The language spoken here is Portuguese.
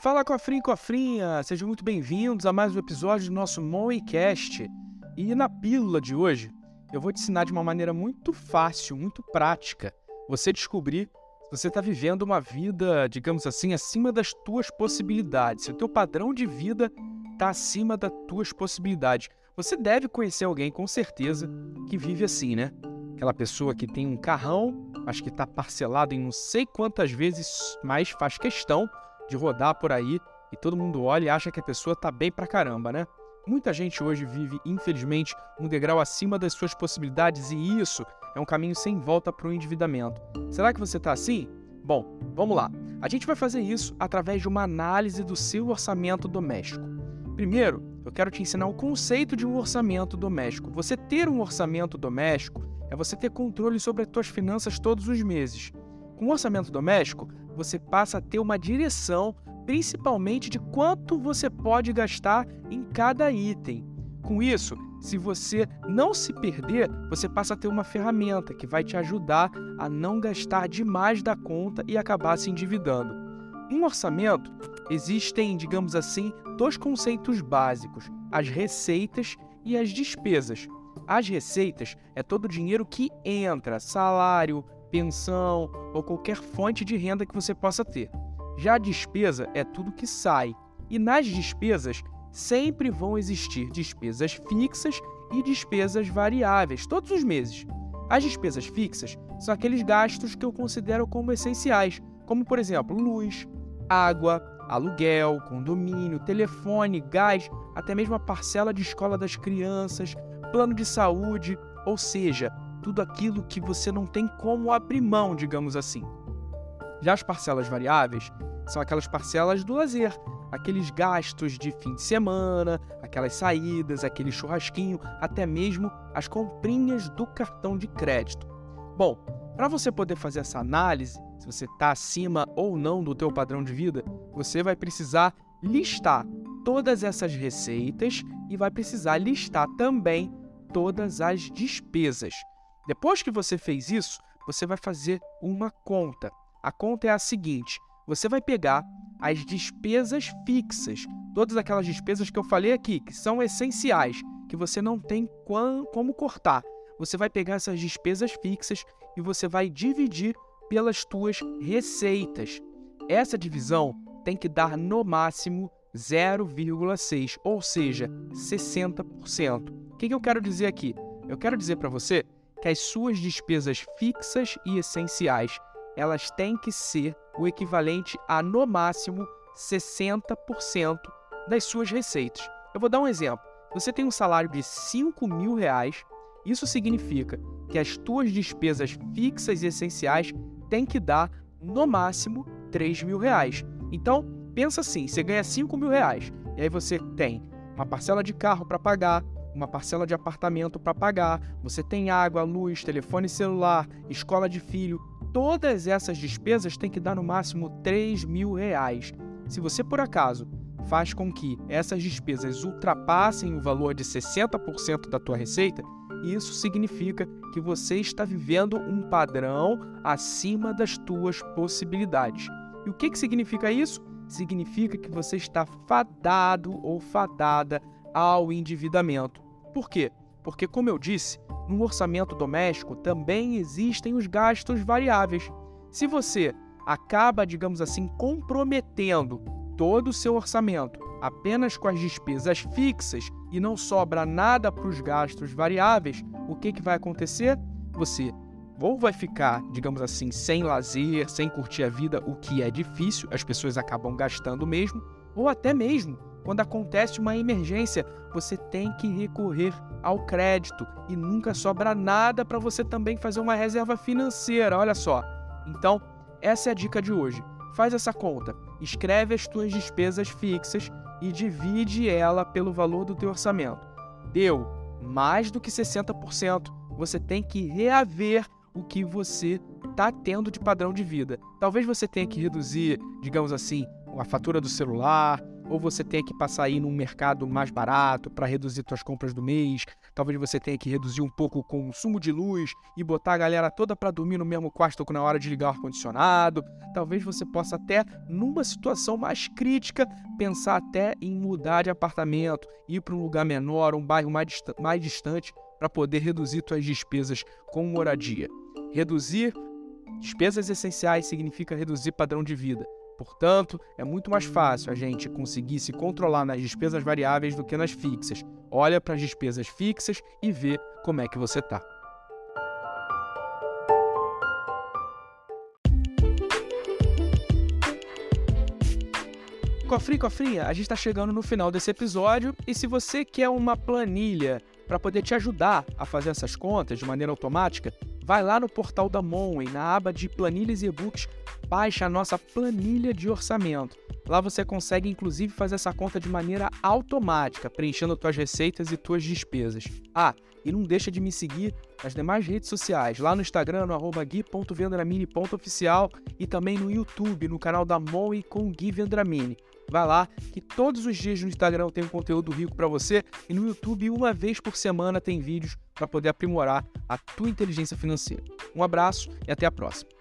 Fala cofrinho e cofrinha, sejam muito bem-vindos a mais um episódio do nosso Moicast. E na pílula de hoje, eu vou te ensinar de uma maneira muito fácil, muito prática, você descobrir se você está vivendo uma vida, digamos assim, acima das tuas possibilidades, se o teu padrão de vida está acima das tuas possibilidades. Você deve conhecer alguém, com certeza, que vive assim, né? Aquela pessoa que tem um carrão, mas que está parcelado em não sei quantas vezes, mas faz questão de rodar por aí e todo mundo olha e acha que a pessoa tá bem pra caramba, né? Muita gente hoje vive, infelizmente, um degrau acima das suas possibilidades e isso é um caminho sem volta para o endividamento. Será que você está assim? Bom, vamos lá. A gente vai fazer isso através de uma análise do seu orçamento doméstico. Primeiro, eu quero te ensinar o conceito de um orçamento doméstico. Você ter um orçamento doméstico é você ter controle sobre as suas finanças todos os meses. Com o orçamento doméstico, você passa a ter uma direção, principalmente de quanto você pode gastar em cada item. Com isso, se você não se perder, você passa a ter uma ferramenta que vai te ajudar a não gastar demais da conta e acabar se endividando. Em orçamento, existem, digamos assim, dois conceitos básicos: as receitas e as despesas. As receitas é todo o dinheiro que entra, salário, pensão ou qualquer fonte de renda que você possa ter. Já a despesa é tudo que sai. E nas despesas sempre vão existir despesas fixas e despesas variáveis, todos os meses. As despesas fixas são aqueles gastos que eu considero como essenciais, como por exemplo luz, água, aluguel, condomínio, telefone, gás, até mesmo a parcela de escola das crianças, plano de saúde, ou seja, tudo aquilo que você não tem como abrir mão, digamos assim. Já as parcelas variáveis são aquelas parcelas do lazer, aqueles gastos de fim de semana, aquelas saídas, aquele churrasquinho, até mesmo as comprinhas do cartão de crédito. Bom, para você poder fazer essa análise, se você está acima ou não do teu padrão de vida, você vai precisar listar todas essas receitas e vai precisar listar também todas as despesas. Depois que você fez isso, você vai fazer uma conta. A conta é a seguinte: você vai pegar as despesas fixas, todas aquelas despesas que eu falei aqui, que são essenciais, que você não tem como cortar. Você vai pegar essas despesas fixas e você vai dividir pelas tuas receitas. Essa divisão tem que dar no máximo 0,6, ou seja, 60%. O que eu quero dizer aqui? Eu quero dizer para você que as suas despesas fixas e essenciais, elas têm que ser o equivalente a no máximo 60% das suas receitas. Eu vou dar um exemplo. Você tem um salário de 5 mil reais, isso significa que as tuas despesas fixas e essenciais têm que dar no máximo 3 mil reais. Então, pensa assim, você ganha 5 mil reais, e aí você tem uma parcela de carro para pagar, uma parcela de apartamento para pagar, você tem água, luz, telefone celular, escola de filho, todas essas despesas têm que dar no máximo 3 mil reais. Se você por acaso faz com que essas despesas ultrapassem o valor de 60% da tua receita, isso significa que você está vivendo um padrão acima das tuas possibilidades. E o que, que significa isso? Significa que você está fadado ou fadada ao endividamento. Por quê? Porque, como eu disse, no orçamento doméstico também existem os gastos variáveis. Se você acaba, digamos assim, comprometendo todo o seu orçamento apenas com as despesas fixas e não sobra nada para os gastos variáveis, o que, que vai acontecer? Você ou vai ficar, digamos assim, sem lazer, sem curtir a vida, o que é difícil, as pessoas acabam gastando mesmo, ou até mesmo quando acontece uma emergência, você tem que recorrer ao crédito e nunca sobra nada para você também fazer uma reserva financeira, olha só. Então, essa é a dica de hoje. Faz essa conta, escreve as tuas despesas fixas e divide ela pelo valor do teu orçamento. Deu mais do que 60%, você tem que reaver o que você está tendo de padrão de vida. Talvez você tenha que reduzir, digamos assim, a fatura do celular, ou você tenha que passar aí num mercado mais barato para reduzir suas compras do mês, talvez você tenha que reduzir um pouco o consumo de luz e botar a galera toda para dormir no mesmo quarto na hora de ligar o ar-condicionado, talvez você possa até, numa situação mais crítica, pensar até em mudar de apartamento, ir para um lugar menor, um bairro mais, mais distante, para poder reduzir suas despesas com moradia. Reduzir despesas essenciais significa reduzir padrão de vida. Portanto, é muito mais fácil a gente conseguir se controlar nas despesas variáveis do que nas fixas. Olha para as despesas fixas e vê como é que você está. Cofrinho, cofrinha, a gente está chegando no final desse episódio e se você quer uma planilha para poder te ajudar a fazer essas contas de maneira automática, vai lá no portal da Monway, na aba de planilhas e e-books, baixa a nossa planilha de orçamento. Lá você consegue inclusive fazer essa conta de maneira automática, preenchendo suas receitas e suas despesas. Ah, e não deixa de me seguir nas demais redes sociais, lá no Instagram, no arroba gui.vendramini.oficial e também no YouTube, no canal da Monway com Gui Vendramini. Vai lá, que todos os dias no Instagram tem um conteúdo rico para você e no YouTube uma vez por semana tem vídeos para poder aprimorar a tua inteligência financeira. Um abraço e até a próxima.